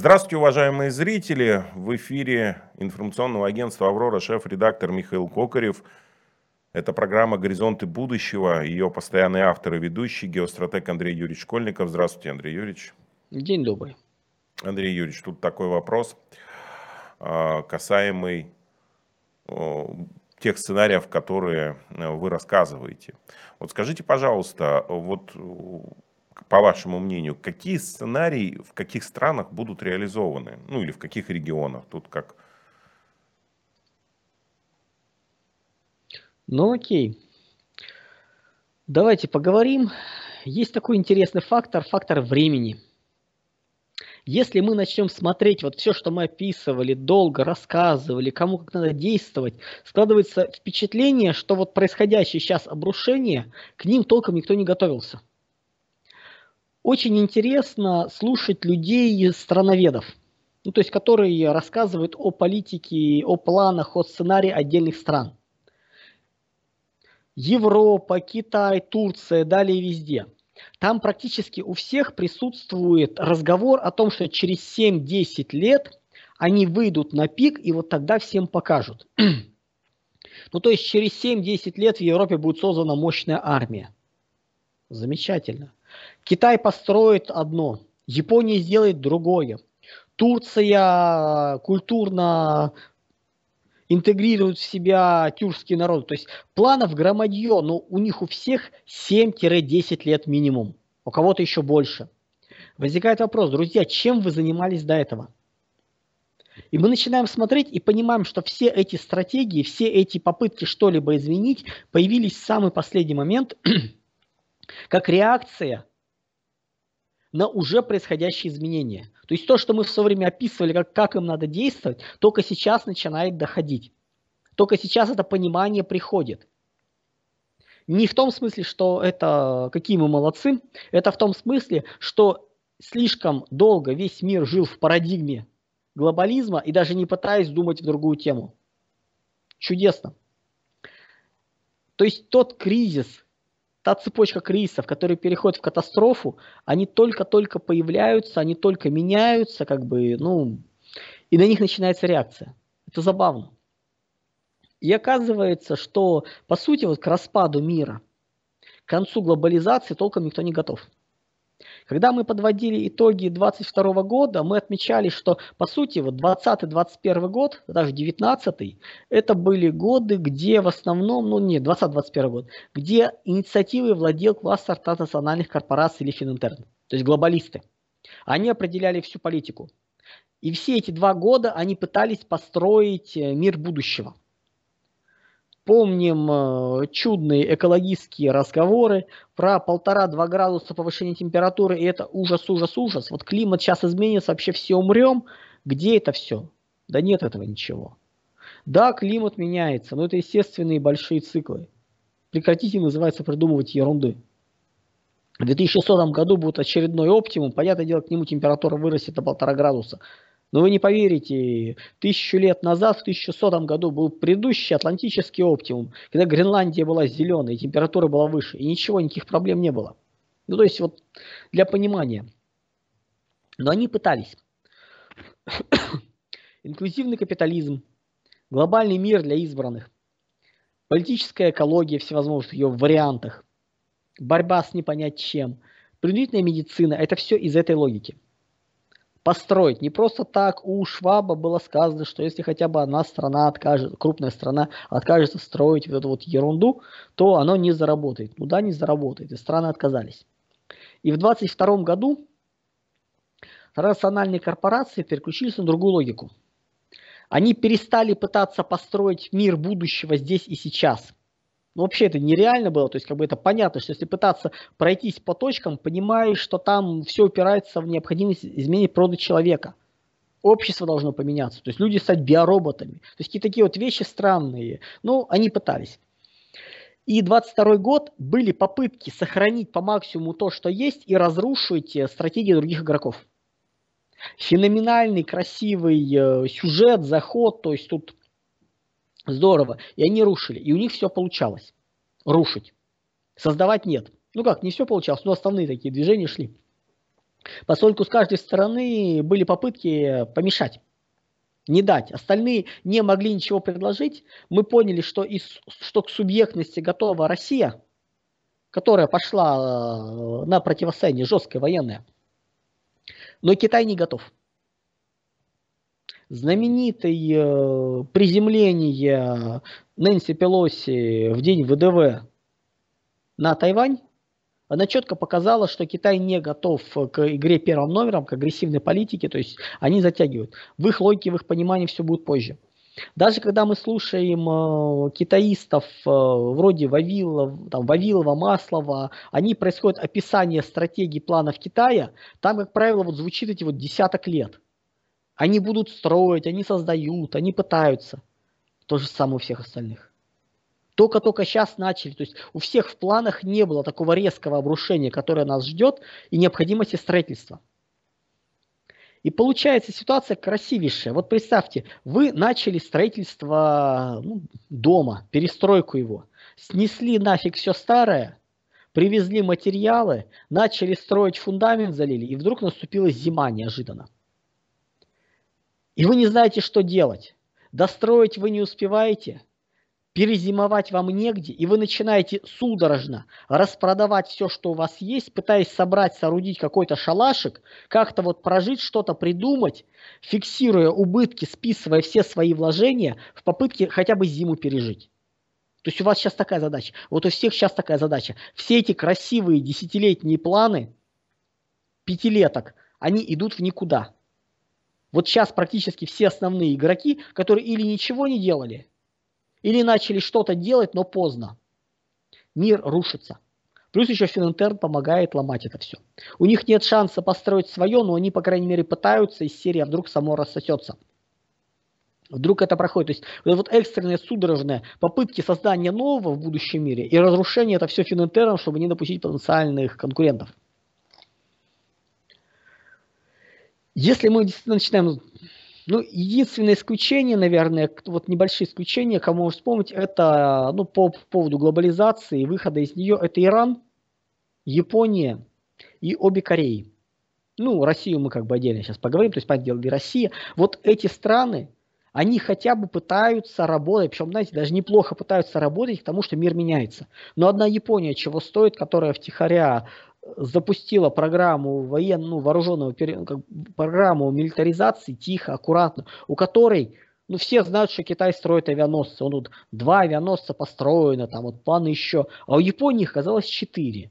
Здравствуйте, уважаемые зрители. В эфире информационного агентства «Аврора» шеф-редактор Михаил Кокарев. Это программа «Горизонты будущего». Ее постоянный автор и ведущий, геостратег Андрей Юрьевич Школьников. Здравствуйте, Андрей Юрьевич. День добрый. Андрей Юрьевич, тут такой вопрос, а, касаемый тех сценариев, которые э, вы рассказываете. Вот скажите, пожалуйста, вот по вашему мнению, какие сценарии в каких странах будут реализованы? Ну или в каких регионах? Тут как... Ну окей. Давайте поговорим. Есть такой интересный фактор, фактор времени. Если мы начнем смотреть вот все, что мы описывали, долго рассказывали, кому как надо действовать, складывается впечатление, что вот происходящее сейчас обрушение, к ним толком никто не готовился очень интересно слушать людей, страноведов, ну, то есть которые рассказывают о политике, о планах, о сценарии отдельных стран. Европа, Китай, Турция, далее везде. Там практически у всех присутствует разговор о том, что через 7-10 лет они выйдут на пик и вот тогда всем покажут. ну то есть через 7-10 лет в Европе будет создана мощная армия. Замечательно. Китай построит одно, Япония сделает другое. Турция культурно интегрирует в себя тюркский народ. То есть планов громадье, но у них у всех 7-10 лет минимум. У кого-то еще больше. Возникает вопрос, друзья, чем вы занимались до этого? И мы начинаем смотреть и понимаем, что все эти стратегии, все эти попытки что-либо изменить появились в самый последний момент, как реакция на уже происходящие изменения. То есть то, что мы все время описывали, как, как им надо действовать, только сейчас начинает доходить. Только сейчас это понимание приходит. Не в том смысле, что это какие мы молодцы, это в том смысле, что слишком долго весь мир жил в парадигме глобализма и даже не пытаясь думать в другую тему. Чудесно. То есть тот кризис, та цепочка кризисов, которые переходят в катастрофу, они только-только появляются, они только меняются, как бы, ну, и на них начинается реакция. Это забавно. И оказывается, что, по сути, вот к распаду мира, к концу глобализации толком никто не готов. Когда мы подводили итоги 2022 года, мы отмечали, что по сути вот 20-21 год, даже 19 это были годы, где в основном, ну не 20-21 год, где инициативой владел кластер транснациональных корпораций или Фининтерн, то есть глобалисты. Они определяли всю политику. И все эти два года они пытались построить э, мир будущего – Помним э, чудные экологические разговоры про полтора-два градуса повышения температуры, и это ужас, ужас, ужас. Вот климат сейчас изменится, вообще все умрем. Где это все? Да нет этого ничего. Да, климат меняется, но это естественные большие циклы. Прекратите, называется, придумывать ерунды. В 2100 году будет очередной оптимум. Понятное дело, к нему температура вырастет до полтора градуса. Но вы не поверите, тысячу лет назад, в 1100 году, был предыдущий Атлантический оптимум, когда Гренландия была зеленой, температура была выше, и ничего, никаких проблем не было. Ну, то есть, вот для понимания. Но они пытались. Инклюзивный капитализм, глобальный мир для избранных, политическая экология всевозможных ее вариантах, борьба с непонять чем, принудительная медицина – это все из этой логики – построить. Не просто так у Шваба было сказано, что если хотя бы одна страна откажет, крупная страна откажется строить вот эту вот ерунду, то оно не заработает. Ну да, не заработает, и страны отказались. И в 22 году рациональные корпорации переключились на другую логику. Они перестали пытаться построить мир будущего здесь и сейчас – ну, вообще это нереально было, то есть как бы это понятно, что если пытаться пройтись по точкам, понимаешь, что там все упирается в необходимость изменить природу человека. Общество должно поменяться, то есть люди стать биороботами. То есть какие-то такие вот вещи странные. Ну, они пытались. И 22 год были попытки сохранить по максимуму то, что есть, и разрушить э, стратегии других игроков. Феноменальный, красивый э, сюжет, заход, то есть тут Здорово. И они рушили. И у них все получалось. Рушить. Создавать нет. Ну как, не все получалось, но основные такие движения шли. Поскольку с каждой стороны были попытки помешать не дать. Остальные не могли ничего предложить. Мы поняли, что, из, что к субъектности готова Россия, которая пошла э, на противостояние жесткое военное. Но Китай не готов. Знаменитое э, приземление Нэнси Пелоси в день ВДВ на Тайвань она четко показала, что Китай не готов к игре первым номером, к агрессивной политике, то есть они затягивают. В их логике, в их понимании все будет позже. Даже когда мы слушаем э, китаистов э, вроде Вавилова, там, Вавилова, Маслова, они происходят описание стратегии планов Китая, там, как правило, вот звучит эти вот десяток лет. Они будут строить, они создают, они пытаются. То же самое у всех остальных. Только-только сейчас начали. То есть у всех в планах не было такого резкого обрушения, которое нас ждет, и необходимости строительства. И получается ситуация красивейшая. Вот представьте, вы начали строительство ну, дома, перестройку его. Снесли нафиг все старое, привезли материалы, начали строить фундамент, залили, и вдруг наступила зима неожиданно. И вы не знаете, что делать. Достроить вы не успеваете – перезимовать вам негде, и вы начинаете судорожно распродавать все, что у вас есть, пытаясь собрать, соорудить какой-то шалашик, как-то вот прожить, что-то придумать, фиксируя убытки, списывая все свои вложения в попытке хотя бы зиму пережить. То есть у вас сейчас такая задача. Вот у всех сейчас такая задача. Все эти красивые десятилетние планы, пятилеток, они идут в никуда. Вот сейчас практически все основные игроки, которые или ничего не делали, или начали что-то делать, но поздно. Мир рушится. Плюс еще Фининтерн помогает ломать это все. У них нет шанса построить свое, но они, по крайней мере, пытаются из серии, а вдруг само рассосется. Вдруг это проходит. То есть вот, вот экстренные судорожные попытки создания нового в будущем мире и разрушение это все Фининтером, чтобы не допустить потенциальных конкурентов. Если мы действительно начинаем ну, единственное исключение, наверное, вот небольшие исключения, кому можно вспомнить, это ну, по поводу глобализации, выхода из нее, это Иран, Япония и обе Кореи. Ну, Россию мы как бы отдельно сейчас поговорим, то есть, понятное дело, Россия. Вот эти страны, они хотя бы пытаются работать, причем, знаете, даже неплохо пытаются работать, потому что мир меняется. Но одна Япония чего стоит, которая втихаря запустила программу военную, ну, вооруженного, как, программу милитаризации тихо, аккуратно, у которой ну, все знают, что Китай строит авианосцы. Он тут два авианосца построено, там вот планы еще. А у Японии их оказалось четыре.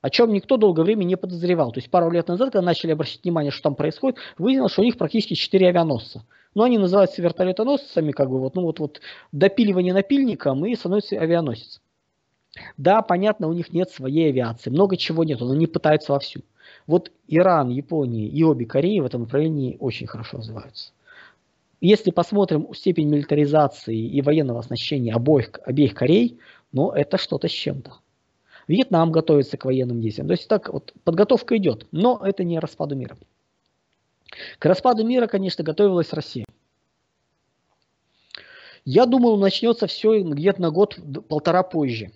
О чем никто долгое время не подозревал. То есть пару лет назад, когда начали обращать внимание, что там происходит, выяснилось, что у них практически четыре авианосца. Но они называются вертолетоносцами, как бы вот, ну вот, вот допиливание напильником и становится авианосец. Да, понятно, у них нет своей авиации, много чего нет, но они пытаются вовсю. Вот Иран, Япония и обе Кореи в этом направлении очень хорошо развиваются. Если посмотрим степень милитаризации и военного оснащения обоих, обеих Корей, ну это что-то с чем-то. Вьетнам готовится к военным действиям. То есть так вот подготовка идет, но это не распаду мира. К распаду мира, конечно, готовилась Россия. Я думал, начнется все где-то на год-полтора позже.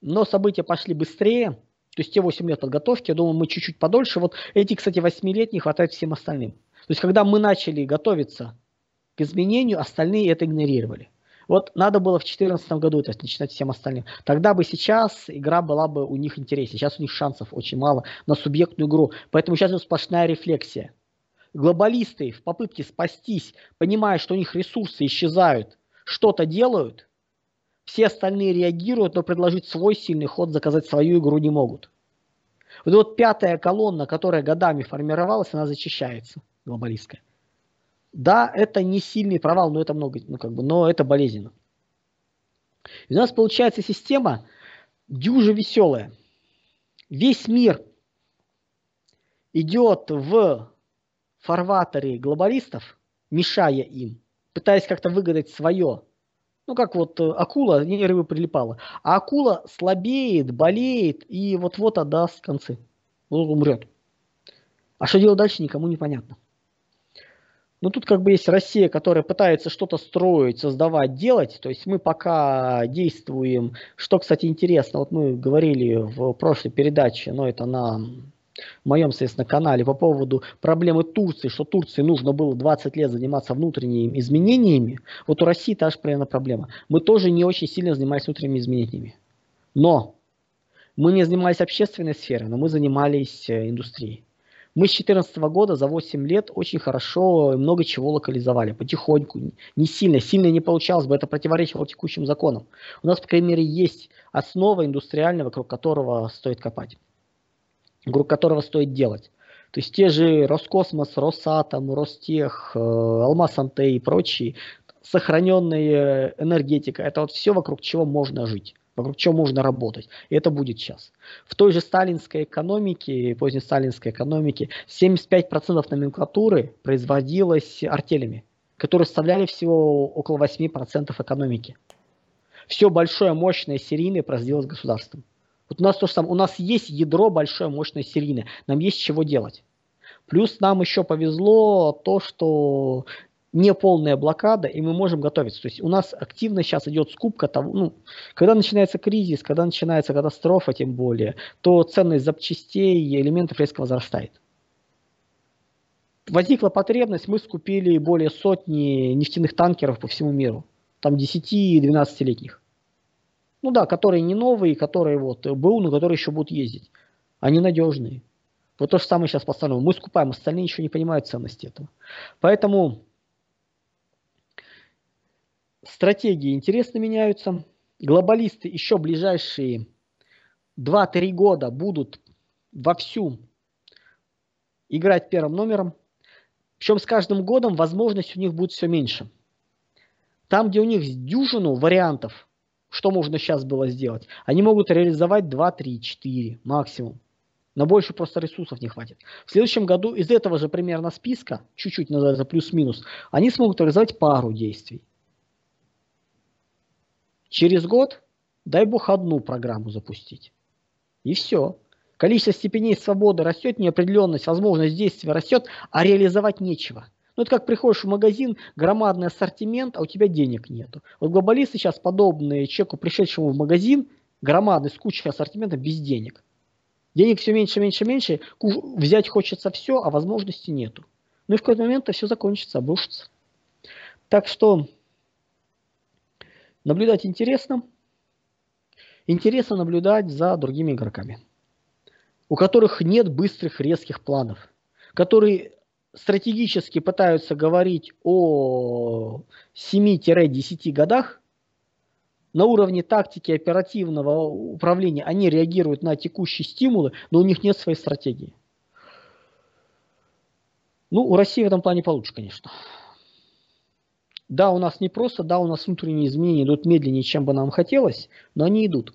Но события пошли быстрее, то есть те 8 лет подготовки, я думаю, мы чуть-чуть подольше. Вот эти, кстати, 8 лет не хватает всем остальным. То есть когда мы начали готовиться к изменению, остальные это игнорировали. Вот надо было в 2014 году это начинать всем остальным. Тогда бы сейчас игра была бы у них интереснее. Сейчас у них шансов очень мало на субъектную игру. Поэтому сейчас сплошная рефлексия. Глобалисты в попытке спастись, понимая, что у них ресурсы исчезают, что-то делают, все остальные реагируют, но предложить свой сильный ход, заказать свою игру не могут. Вот, вот пятая колонна, которая годами формировалась, она зачищается, глобалистская. Да, это не сильный провал, но это много, ну как бы, но это болезненно. И у нас получается система дюже веселая. Весь мир идет в фарватере глобалистов, мешая им, пытаясь как-то выгадать свое ну, как вот э, акула, не рыба прилипала. А акула слабеет, болеет и вот-вот отдаст концы. Вот умрет. А что делать дальше, никому не понятно. Ну, тут как бы есть Россия, которая пытается что-то строить, создавать, делать. То есть мы пока действуем. Что, кстати, интересно, вот мы говорили в прошлой передаче, но это на в моем, соответственно, канале по поводу проблемы Турции, что Турции нужно было 20 лет заниматься внутренними изменениями, вот у России та же примерно проблема. Мы тоже не очень сильно занимались внутренними изменениями. Но мы не занимались общественной сферой, но мы занимались э, индустрией. Мы с 2014 года за 8 лет очень хорошо много чего локализовали, потихоньку, не сильно, сильно не получалось бы, это противоречило текущим законам. У нас, по крайней мере, есть основа индустриальная, вокруг которого стоит копать вокруг которого стоит делать. То есть те же Роскосмос, Росатом, Ростех, э, Алмаз-Антей и прочие, сохраненная энергетика, это вот все, вокруг чего можно жить, вокруг чего можно работать. И это будет сейчас. В той же сталинской экономике, поздней сталинской экономике, 75% номенклатуры производилось артелями, которые составляли всего около 8% экономики. Все большое, мощное, серийное производилось государством. Вот у нас то же самое. У нас есть ядро большое, мощное, серийное. Нам есть чего делать. Плюс нам еще повезло то, что не полная блокада, и мы можем готовиться. То есть у нас активно сейчас идет скупка того, ну, когда начинается кризис, когда начинается катастрофа, тем более, то ценность запчастей и элементов резко возрастает. Возникла потребность, мы скупили более сотни нефтяных танкеров по всему миру, там 10-12-летних. Ну да, которые не новые, которые вот БУ, но которые еще будут ездить. Они надежные. Вот то же самое сейчас постановим. Мы скупаем, остальные еще не понимают ценности этого. Поэтому стратегии интересно меняются. Глобалисты еще ближайшие 2-3 года будут вовсю играть первым номером. Причем с каждым годом возможность у них будет все меньше. Там, где у них дюжину вариантов что можно сейчас было сделать? Они могут реализовать 2, 3, 4 максимум. Но больше просто ресурсов не хватит. В следующем году из этого же примерно списка, чуть-чуть называется плюс-минус, они смогут реализовать пару действий. Через год, дай бог, одну программу запустить. И все. Количество степеней свободы растет, неопределенность, возможность действия растет, а реализовать нечего – ну, это как приходишь в магазин, громадный ассортимент, а у тебя денег нету. Вот глобалисты сейчас подобные человеку, пришедшему в магазин, громадный, с кучей ассортимента, без денег. Денег все меньше, меньше, меньше, взять хочется все, а возможности нету. Ну и в какой-то момент это все закончится, обрушится. Так что наблюдать интересно. Интересно наблюдать за другими игроками, у которых нет быстрых резких планов, которые стратегически пытаются говорить о 7-10 годах, на уровне тактики оперативного управления они реагируют на текущие стимулы, но у них нет своей стратегии. Ну, у России в этом плане получше, конечно. Да, у нас не просто, да, у нас внутренние изменения идут медленнее, чем бы нам хотелось, но они идут.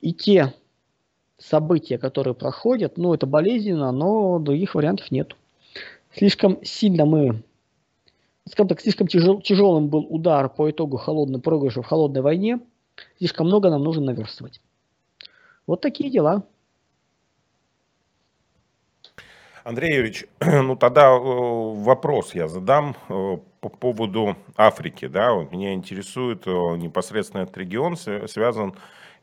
И те события, которые проходят, ну, это болезненно, но других вариантов нет. Слишком сильно мы, скажем так, слишком тяжел, тяжелым был удар по итогу холодной проигрыша в холодной войне. Слишком много нам нужно наверстывать. Вот такие дела. Андрей Юрьевич, ну тогда э, вопрос я задам э, по поводу Африки. Да? Меня интересует э, непосредственно этот регион, связан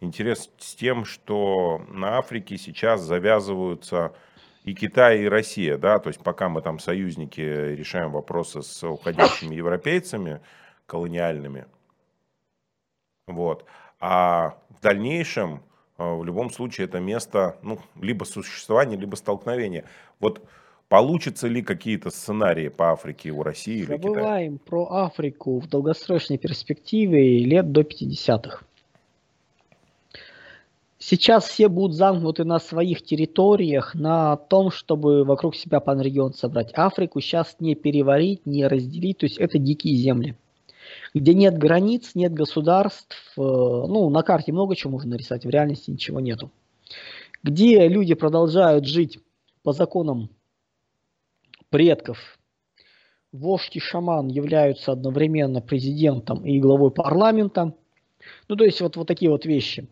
интерес с тем, что на Африке сейчас завязываются и Китай, и Россия, да, то есть пока мы там союзники решаем вопросы с уходящими европейцами колониальными, вот, а в дальнейшем в любом случае это место, ну, либо существования, либо столкновения. Вот получится ли какие-то сценарии по Африке у России или Китая? Забываем про Африку в долгосрочной перспективе лет до 50-х. Сейчас все будут замкнуты на своих территориях, на том, чтобы вокруг себя панрегион собрать. Африку сейчас не переварить, не разделить, то есть это дикие земли. Где нет границ, нет государств, э, ну, на карте много чего можно нарисовать, в реальности ничего нету. Где люди продолжают жить по законам предков, вождь и шаман являются одновременно президентом и главой парламента. Ну, то есть вот, вот такие вот вещи.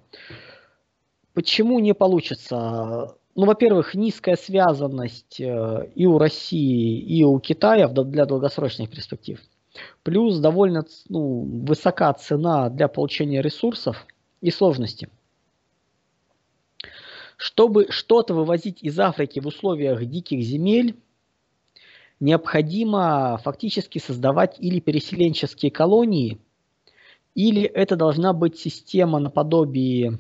Почему не получится? Ну, во-первых, низкая связанность э, и у России, и у Китая для долгосрочных перспектив. Плюс довольно ну, высока цена для получения ресурсов и сложности. Чтобы что-то вывозить из Африки в условиях диких земель, необходимо фактически создавать или переселенческие колонии, или это должна быть система наподобие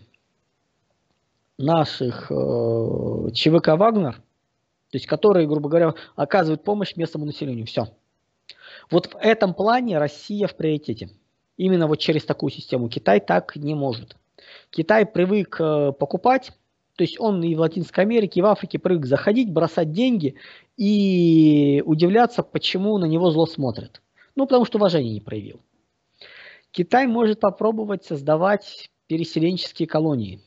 наших э, ЧВК «Вагнер», то есть которые, грубо говоря, оказывают помощь местному населению. Все. Вот в этом плане Россия в приоритете. Именно вот через такую систему. Китай так не может. Китай привык э, покупать, то есть он и в Латинской Америке, и в Африке привык заходить, бросать деньги и удивляться, почему на него зло смотрят. Ну, потому что уважения не проявил. Китай может попробовать создавать переселенческие колонии.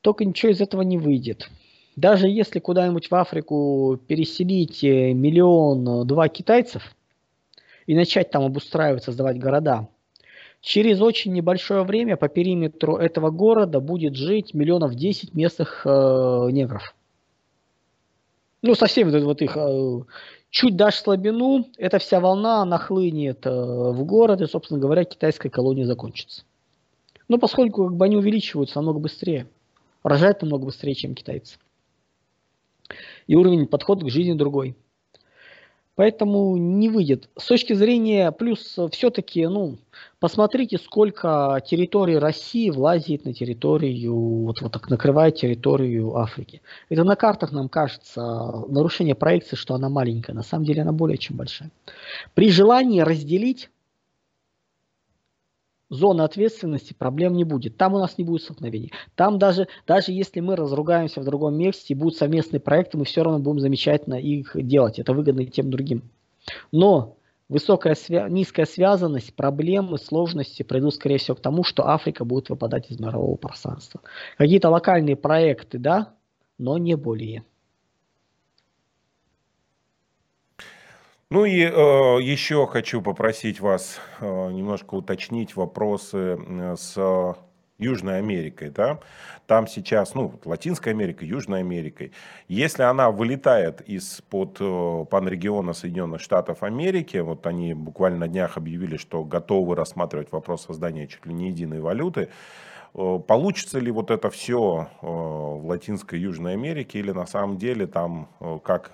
Только ничего из этого не выйдет. Даже если куда-нибудь в Африку переселить э, миллион-два китайцев и начать там обустраивать, создавать города, через очень небольшое время по периметру этого города будет жить миллионов 10 местных э, негров. Ну, совсем вот, их э, чуть дашь слабину, эта вся волна нахлынет э, в город, и, собственно говоря, китайская колония закончится. Но поскольку как бы, они увеличиваются намного быстрее, рожают намного быстрее, чем китайцы. И уровень подхода к жизни другой. Поэтому не выйдет. С точки зрения, плюс все-таки, ну, посмотрите, сколько территорий России влазит на территорию, вот, вот так накрывает территорию Африки. Это на картах нам кажется нарушение проекции, что она маленькая. На самом деле она более чем большая. При желании разделить зоны ответственности проблем не будет. Там у нас не будет столкновений. Там даже, даже если мы разругаемся в другом месте и будут совместные проекты, мы все равно будем замечательно их делать. Это выгодно и тем другим. Но высокая, свя низкая связанность, проблемы, сложности придут, скорее всего, к тому, что Африка будет выпадать из мирового пространства. Какие-то локальные проекты, да, но не более. Ну и э, еще хочу попросить вас э, немножко уточнить вопросы с Южной Америкой, да, там сейчас, ну, Латинской Америкой, Южной Америкой, если она вылетает из-под э, панрегиона Соединенных Штатов Америки, вот они буквально на днях объявили, что готовы рассматривать вопрос создания чуть ли не единой валюты, э, получится ли вот это все э, в Латинской Южной Америке или на самом деле там, э, как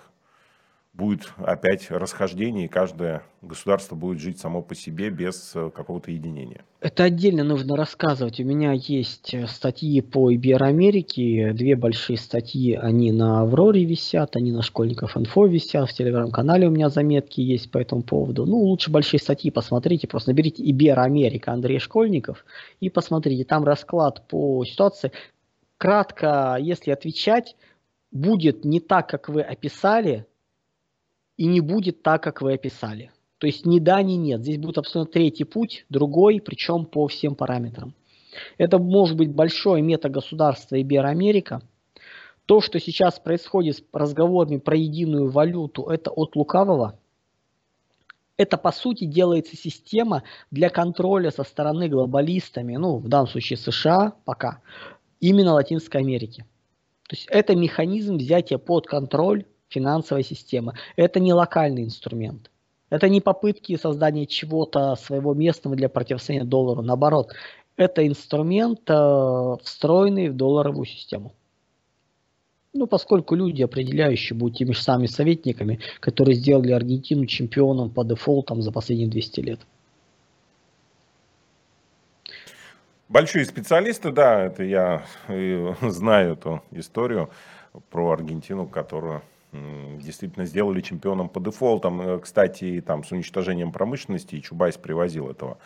будет опять расхождение, и каждое государство будет жить само по себе без э, какого-то единения. Это отдельно нужно рассказывать. У меня есть э, статьи по Ибероамерике, две большие статьи, они на Авроре висят, они на Школьников Инфо висят, в Телеграм-канале у меня заметки есть по этому поводу. Ну, лучше большие статьи посмотрите, просто наберите Ибероамерика Андрей Школьников и посмотрите, там расклад по ситуации. Кратко, если отвечать, будет не так, как вы описали, и не будет так, как вы описали. То есть ни да, ни нет. Здесь будет абсолютно третий путь, другой, причем по всем параметрам. Это может быть большое метагосударство Ибероамерика. То, что сейчас происходит с разговорами про единую валюту, это от лукавого. Это, по сути, делается система для контроля со стороны глобалистами, ну, в данном случае США пока, именно Латинской Америки. То есть это механизм взятия под контроль финансовой системы. Это не локальный инструмент. Это не попытки создания чего-то своего местного для противостояния доллару. Наоборот, это инструмент, э, встроенный в долларовую систему. Ну, поскольку люди, определяющие, будут теми же самыми советниками, которые сделали Аргентину чемпионом по дефолтам за последние 200 лет. Большие специалисты, да, это я э, знаю эту историю про Аргентину, которую действительно сделали чемпионом по дефолтам. Э, кстати, там с уничтожением промышленности и Чубайс привозил этого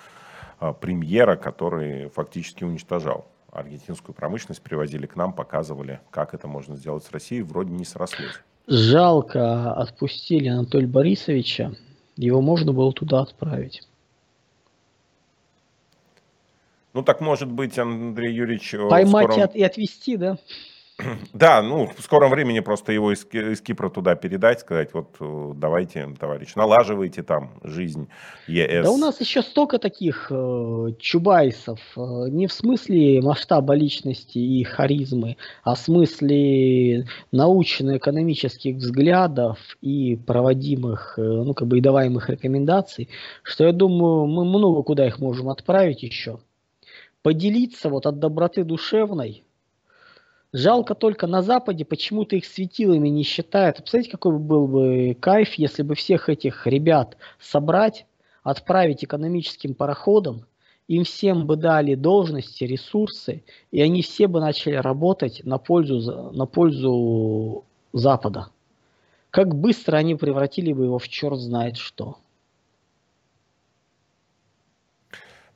а, премьера, который фактически уничтожал аргентинскую промышленность, привозили к нам, показывали, как это можно сделать с Россией, вроде не срослось. Жалко, отпустили Анатолия Борисовича, его можно было туда отправить. Ну так может быть, Андрей Юрьевич... Э, Поймать скором... и отвезти, да? Да, ну, в скором времени просто его из, из Кипра туда передать, сказать, вот э, давайте, товарищ, налаживайте там жизнь ЕС. Да у нас еще столько таких э, чубайсов, э, не в смысле масштаба личности и харизмы, а в смысле научно-экономических взглядов и проводимых, э, ну, как бы и даваемых рекомендаций, что я думаю, мы много куда их можем отправить еще. Поделиться вот от доброты душевной – Жалко только на Западе почему-то их светилами не считают. Представляете, какой был бы кайф, если бы всех этих ребят собрать, отправить экономическим пароходом, им всем бы дали должности, ресурсы, и они все бы начали работать на пользу, на пользу Запада. Как быстро они превратили бы его в черт знает что.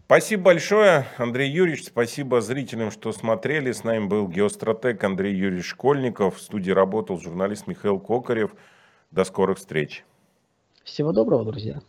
Спасибо большое, Андрей Юрьевич. Спасибо зрителям, что смотрели. С нами был геостратег Андрей Юрьевич Школьников. В студии работал журналист Михаил Кокарев. До скорых встреч. Всего доброго, друзья.